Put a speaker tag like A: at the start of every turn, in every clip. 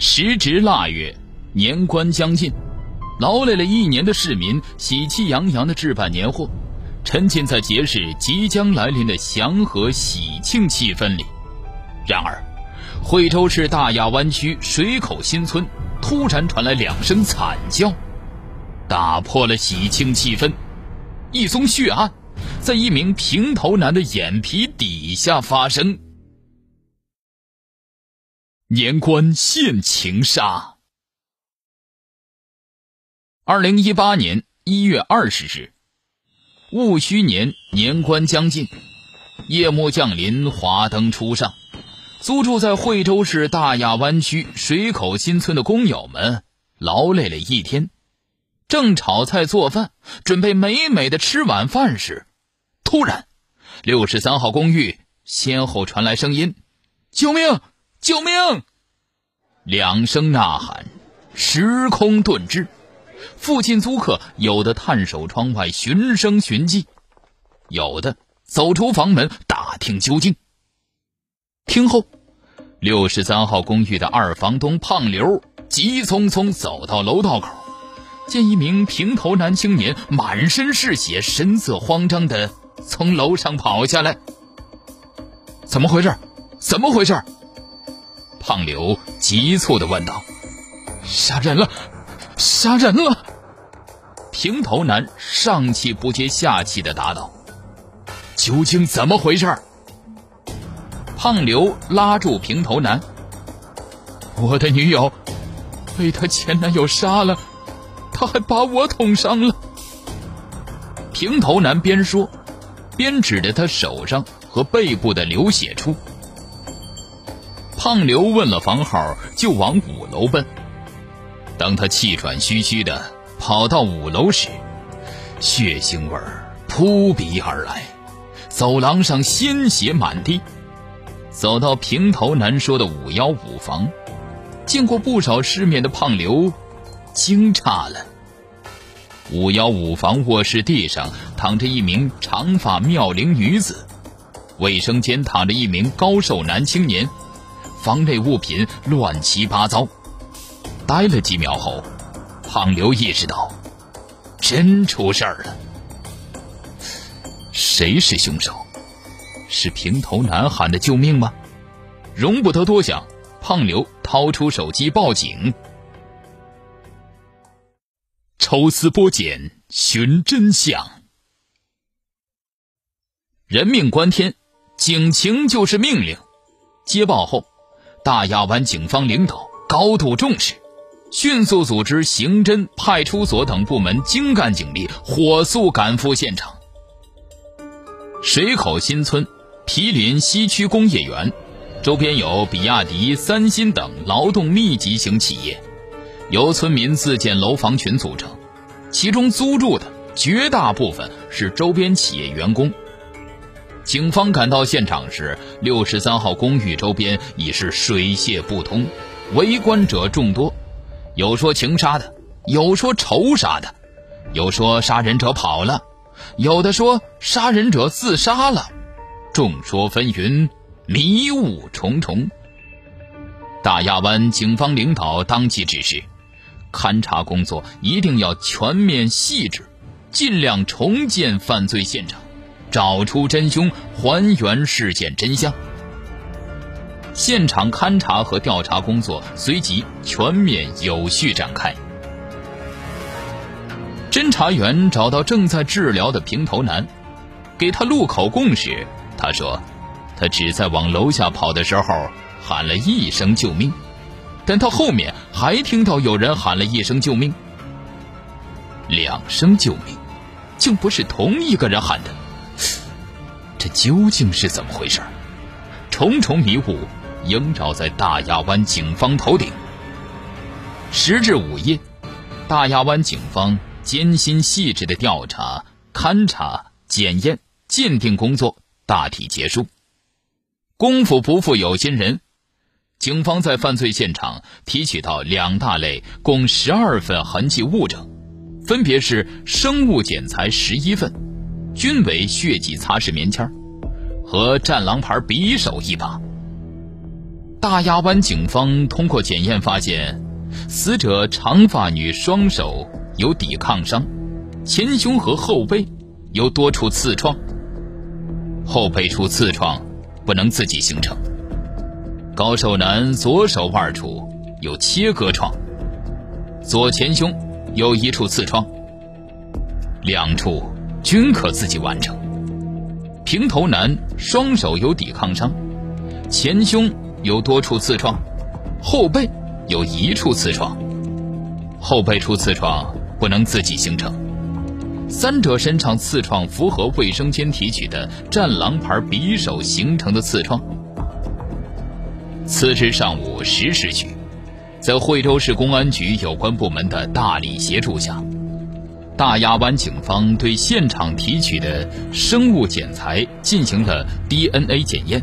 A: 时值腊月，年关将近，劳累了一年的市民喜气洋洋的置办年货，沉浸在节日即将来临的祥和喜庆气氛里。然而，惠州市大亚湾区水口新村突然传来两声惨叫，打破了喜庆气氛。一宗血案在一名平头男的眼皮底下发生。年关现情杀。二零一八年一月二十日，戊戌年年关将近，夜幕降临，华灯初上。租住在惠州市大亚湾区水口新村的工友们劳累了一天。正炒菜做饭，准备美美的吃晚饭时，突然，六十三号公寓先后传来声音：“救命！救命！”两声呐喊，时空顿滞。附近租客有的探手窗外寻声寻迹，有的走出房门打听究竟。听后，六十三号公寓的二房东胖刘急匆匆走到楼道口。见一名平头男青年满身是血、神色慌张的从楼上跑下来，怎么回事？怎么回事？胖刘急促的问道：“
B: 杀人了！杀人了！”
A: 平头男上气不接下气的答道：“究竟怎么回事？”胖刘拉住平头男：“
B: 我的女友被他前男友杀了。”他还把我捅伤了。
A: 平头男边说，边指着他手上和背部的流血处。胖刘问了房号，就往五楼奔。当他气喘吁吁的跑到五楼时，血腥味扑鼻而来，走廊上鲜血满地。走到平头男说的五幺五房，见过不少世面的胖刘。惊诧了。五幺五房卧室地上躺着一名长发妙龄女子，卫生间躺着一名高瘦男青年，房内物品乱七八糟。待了几秒后，胖刘意识到，真出事儿了。谁是凶手？是平头男喊的救命吗？容不得多想，胖刘掏出手机报警。抽丝剥茧，寻真相。人命关天，警情就是命令。接报后，大亚湾警方领导高度重视，迅速组织刑侦、派出所等部门精干警力，火速赶赴现场。水口新村毗邻西区工业园，周边有比亚迪、三星等劳动密集型企业。由村民自建楼房群组成，其中租住的绝大部分是周边企业员工。警方赶到现场时，六十三号公寓周边已是水泄不通，围观者众多，有说情杀的，有说仇杀的，有说杀人者跑了，有的说杀人者自杀了，众说纷纭，迷雾重重。大亚湾警方领导当即指示。勘查工作一定要全面细致，尽量重建犯罪现场，找出真凶，还原事件真相。现场勘查和调查工作随即全面有序展开。侦查员找到正在治疗的平头男，给他录口供时，他说：“他只在往楼下跑的时候喊了一声救命。”但他后面还听到有人喊了一声“救命”，两声“救命”，竟不是同一个人喊的，这究竟是怎么回事？重重迷雾萦绕在大亚湾警方头顶。时至午夜，大亚湾警方艰辛细致的调查、勘查、检验、鉴定工作大体结束。功夫不负有心人。警方在犯罪现场提取到两大类，共十二份痕迹物证，分别是生物检材十一份，均为血迹擦拭棉签和战狼牌匕首一把。大亚湾警方通过检验发现，死者长发女双手有抵抗伤，前胸和后背有多处刺创。后背处刺创不能自己形成。高寿男左手腕处有切割创，左前胸有一处刺创，两处均可自己完成。平头男双手有抵抗伤，前胸。有多处刺创，后背有一处刺创，后背处刺创不能自己形成。三者身上刺创符合卫生间提取的战狼牌匕首形成的刺创。次日上午十时许，在惠州市公安局有关部门的大力协助下，大亚湾警方对现场提取的生物检材进行了 DNA 检验。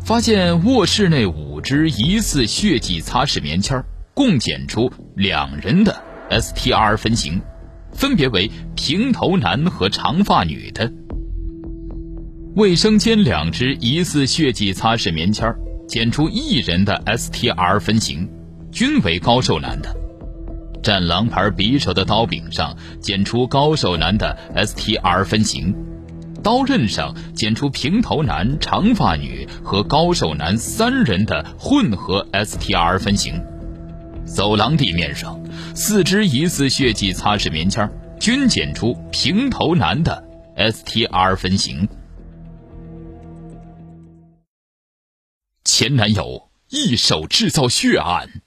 A: 发现卧室内五只疑似血迹擦拭棉签共检出两人的 STR 分型，分别为平头男和长发女的。卫生间两只疑似血迹擦拭棉签检出一人的 STR 分型，均为高寿男的。战狼牌匕首的刀柄上检出高寿男的 STR 分型。刀刃上检出平头男、长发女和高瘦男三人的混合 STR 分型。走廊地面上，四肢疑似血迹擦拭棉签均检出平头男的 STR 分型。前男友一手制造血案。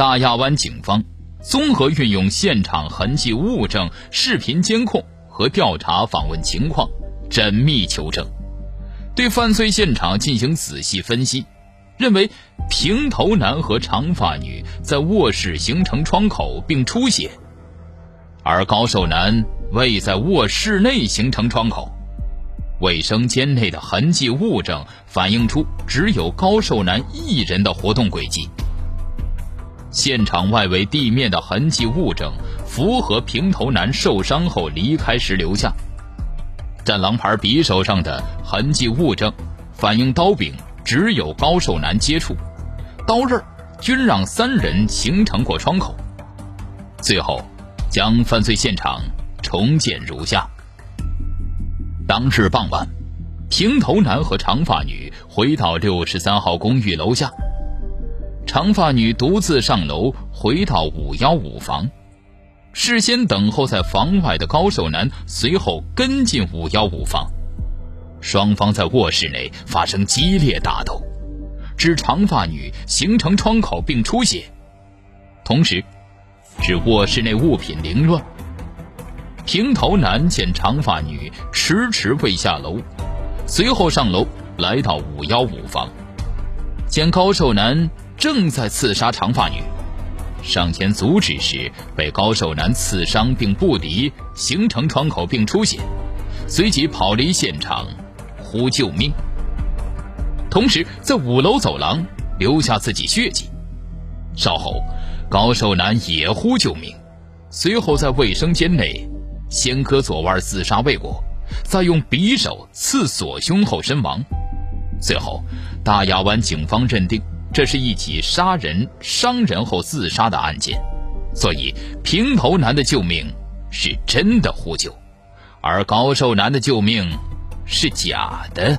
A: 大亚湾警方。综合运用现场痕迹物证、视频监控和调查访问情况，缜密求证，对犯罪现场进行仔细分析，认为平头男和长发女在卧室形成窗口并出血，而高瘦男未在卧室内形成窗口。卫生间内的痕迹物证反映出只有高瘦男一人的活动轨迹。现场外围地面的痕迹物证符合平头男受伤后离开时留下。战狼牌匕首上的痕迹物证反映刀柄只有高瘦男接触，刀刃均让三人形成过窗口。最后，将犯罪现场重建如下：当日傍晚，平头男和长发女回到六十三号公寓楼下。长发女独自上楼，回到五幺五房，事先等候在房外的高瘦男随后跟进五幺五房，双方在卧室内发生激烈打斗，致长发女形成窗口并出血，同时，致卧室内物品凌乱。平头男见长发女迟迟未下楼，随后上楼来到五幺五房，见高瘦男。正在刺杀长发女，上前阻止时被高瘦男刺伤并不敌，形成创口并出血，随即跑离现场，呼救命。同时在五楼走廊留下自己血迹。稍后，高瘦男也呼救命，随后在卫生间内先割左腕自杀未果，再用匕首刺左胸后身亡。最后，大亚湾警方认定。这是一起杀人伤人后自杀的案件，所以平头男的救命是真的呼救，而高瘦男的救命是假的。